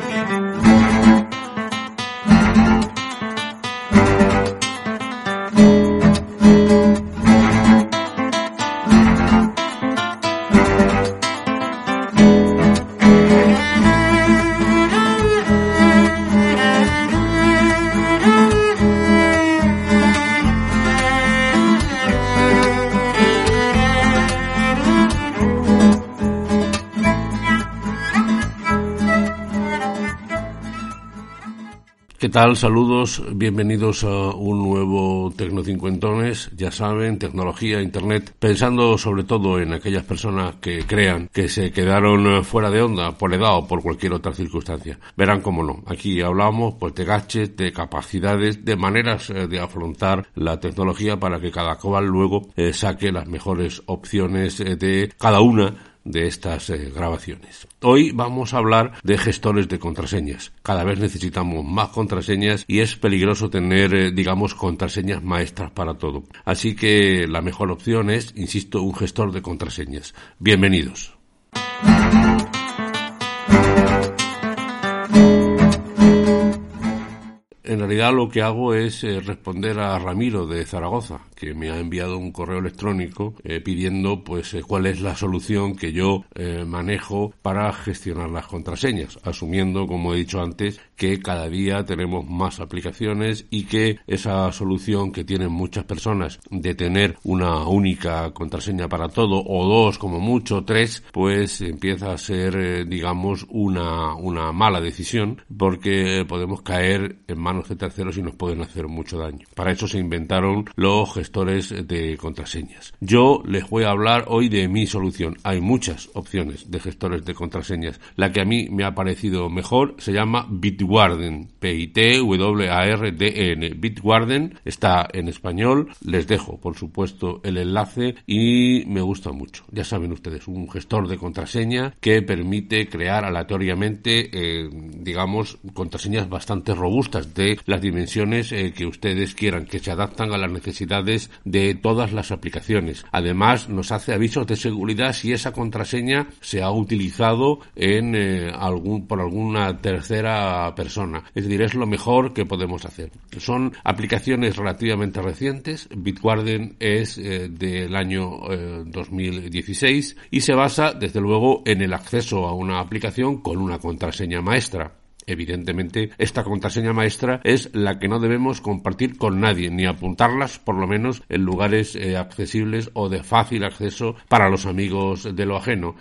Thank you. ¿Qué tal? Saludos, bienvenidos a un nuevo Tecno Cincuentones. Ya saben, tecnología, internet, pensando sobre todo en aquellas personas que crean que se quedaron fuera de onda por edad o por cualquier otra circunstancia. Verán cómo no. Aquí hablamos pues de gadgets, de capacidades, de maneras eh, de afrontar la tecnología para que cada cual luego eh, saque las mejores opciones eh, de cada una de estas eh, grabaciones. Hoy vamos a hablar de gestores de contraseñas. Cada vez necesitamos más contraseñas y es peligroso tener, eh, digamos, contraseñas maestras para todo. Así que la mejor opción es, insisto, un gestor de contraseñas. Bienvenidos. En realidad lo que hago es eh, responder a Ramiro de Zaragoza, que me ha enviado un correo electrónico eh, pidiendo pues eh, cuál es la solución que yo manejo para gestionar las contraseñas, asumiendo, como he dicho antes, que cada día tenemos más aplicaciones y que esa solución que tienen muchas personas de tener una única contraseña para todo o dos como mucho, tres, pues empieza a ser digamos una, una mala decisión porque podemos caer en manos de terceros y nos pueden hacer mucho daño. Para eso se inventaron los gestores de contraseñas. Yo les voy a hablar hoy de mi solución. Hay muchas opciones de gestores de contraseñas. La que a mí me ha parecido mejor se llama Bitwarden. P-I-T-W-A-R-D-N. Bitwarden está en español. Les dejo, por supuesto, el enlace y me gusta mucho. Ya saben ustedes, un gestor de contraseña que permite crear aleatoriamente, eh, digamos, contraseñas bastante robustas de las dimensiones eh, que ustedes quieran, que se adaptan a las necesidades de todas las aplicaciones. Además, nos hace avisos de seguridad si esa contraseña se ha utilizado en eh, algún por alguna tercera persona. Es decir, es lo mejor que podemos hacer. Son aplicaciones relativamente recientes. Bitwarden es eh, del año 2016 y se basa, desde luego, en el acceso a una aplicación con una contraseña maestra. Evidentemente, esta contraseña maestra es la que no debemos compartir con nadie, ni apuntarlas, por lo menos, en lugares eh, accesibles o de fácil acceso para los amigos de lo ajeno.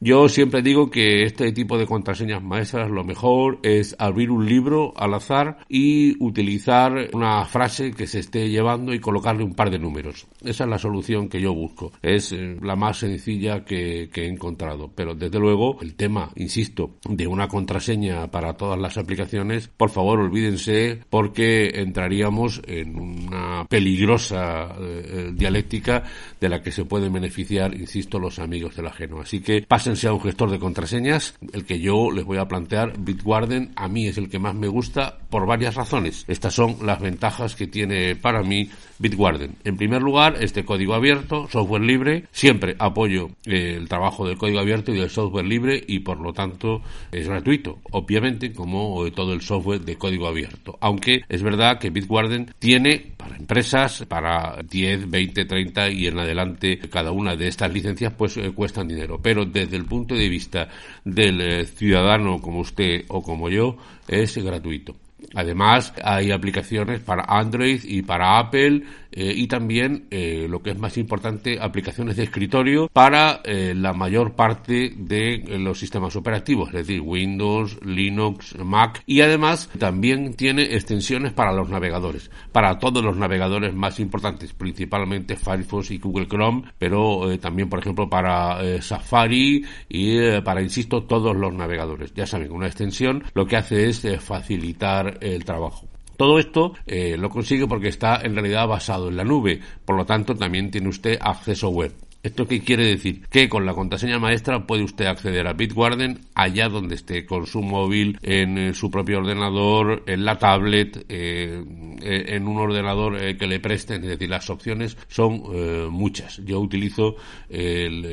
Yo siempre digo que este tipo de contraseñas maestras lo mejor es abrir un libro al azar y utilizar una frase que se esté llevando y colocarle un par de números. Esa es la solución que yo busco. Es eh, la más sencilla que, he encontrado. Pero desde luego el tema, insisto, de una contraseña para todas las aplicaciones, por favor olvídense porque entraríamos en una peligrosa eh, eh, dialéctica de la que se pueden beneficiar, insisto, los amigos del ajeno. Así que sea un gestor de contraseñas, el que yo les voy a plantear, Bitwarden, a mí es el que más me gusta por varias razones. Estas son las ventajas que tiene para mí Bitwarden. En primer lugar, este código abierto, software libre, siempre apoyo eh, el trabajo del código abierto y del software libre y por lo tanto es gratuito, obviamente como todo el software de código abierto. Aunque es verdad que Bitwarden tiene para empresas, para 10, 20, 30 y en adelante cada una de estas licencias pues eh, cuestan dinero. Pero desde el punto de vista del eh, ciudadano como usted o como yo es gratuito. Además, hay aplicaciones para Android y para Apple eh, y también, eh, lo que es más importante, aplicaciones de escritorio para eh, la mayor parte de los sistemas operativos, es decir, Windows, Linux, Mac y además también tiene extensiones para los navegadores, para todos los navegadores más importantes, principalmente Firefox y Google Chrome, pero también, por ejemplo, para Safari y para, insisto, todos los navegadores. Ya saben, una extensión lo que hace es facilitar el trabajo. Todo esto eh, lo consigue porque está en realidad basado en la nube, por lo tanto también tiene usted acceso web. ¿Esto qué quiere decir? Que con la contraseña maestra puede usted acceder a Bitwarden allá donde esté, con su móvil, en, eh, su propio ordenador, en la tablet, eh, en un ordenador que le presten. Es decir, las opciones son muchas. Yo utilizo el,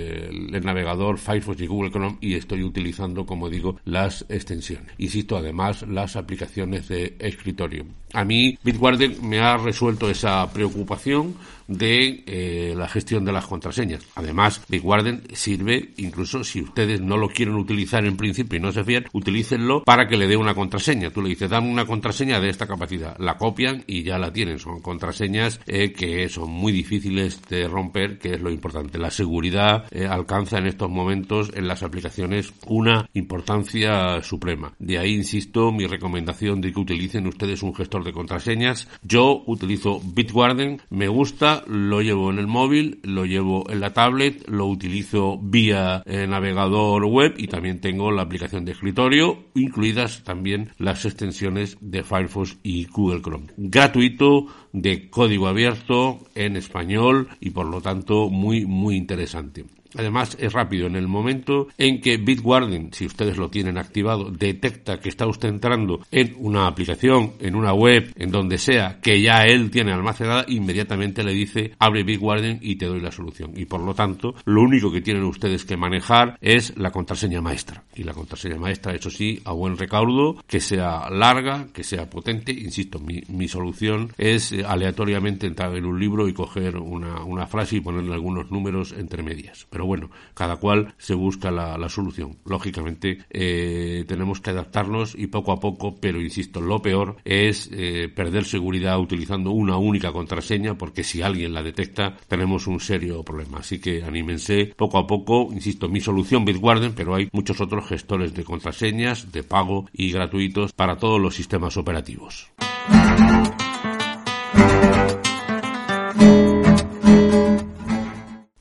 el, navegador Firefox y Google Chrome y estoy utilizando, como digo, las extensiones. Insisto, además, las aplicaciones de escritorio. A mí, Bitwarden me ha resuelto esa preocupación de eh, la gestión de las contraseñas. Además, Bitwarden sirve, incluso si ustedes no lo quieren utilizar en principio y no se fían, utilícenlo para que le dé una contraseña. Tú le dices, dame una contraseña de esta capacidad. La copian y ya la tienen. Son contraseñas eh, que son muy difíciles de romper, que es lo importante. La seguridad eh, alcanza en estos momentos en las aplicaciones una importancia suprema. De ahí, insisto, mi recomendación de que utilicen ustedes un gestor de contraseñas. Yo utilizo Bitwarden, me gusta lo llevo en el móvil, lo llevo en la tablet, lo utilizo vía eh, navegador web y también tengo la aplicación de escritorio, incluidas también las extensiones de Firefox y Google Chrome. Gratuito, de código abierto, en español y por lo tanto muy, muy interesante. Además, es rápido. En el momento en que Bitwarden, si ustedes lo tienen activado, detecta que está usted entrando en una aplicación, en una web, en donde sea, que ya él tiene almacenada, inmediatamente le dice abre Bitwarden y te doy la solución. Y por lo tanto, lo único que tienen ustedes que manejar es la contraseña maestra. Y la contraseña maestra, eso sí, a buen recaudo, que sea larga, que sea potente. Insisto, mi, solución es eh, aleatoriamente entrar en un libro y coger una, una frase y ponerle algunos números entre medias. Pero bueno, cada cual se busca la, solución. Lógicamente eh, tenemos que adaptarnos y poco a poco, pero insisto, lo peor es eh, perder seguridad utilizando una única contraseña porque si alguien la detecta tenemos un serio problema. Así que anímense poco a poco, insisto, mi solución Bitwarden, pero hay muchos otros gestores de contraseñas, de pago y gratuitos para todos los sistemas operativos.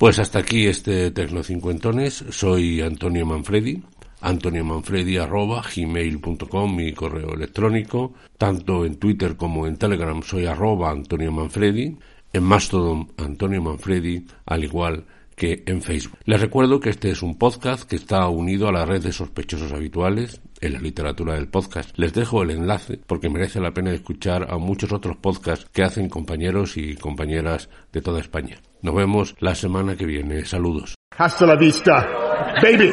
Pues hasta aquí este Tecnocincuentones. Soy Antonio Manfredi. Antonio Manfredi arroba gmail.com, mi correo electrónico. Tanto en Twitter como en Telegram soy arroba Antonio Manfredi. En Mastodon Antonio Manfredi, al igual que en Facebook. Les recuerdo que este es un podcast que está unido a la red de sospechosos habituales en la literatura del podcast. Les dejo el enlace porque merece la pena escuchar a muchos otros podcasts que hacen compañeros y compañeras de toda España. Nos vemos la semana que viene. Saludos. Hasta la vista, baby.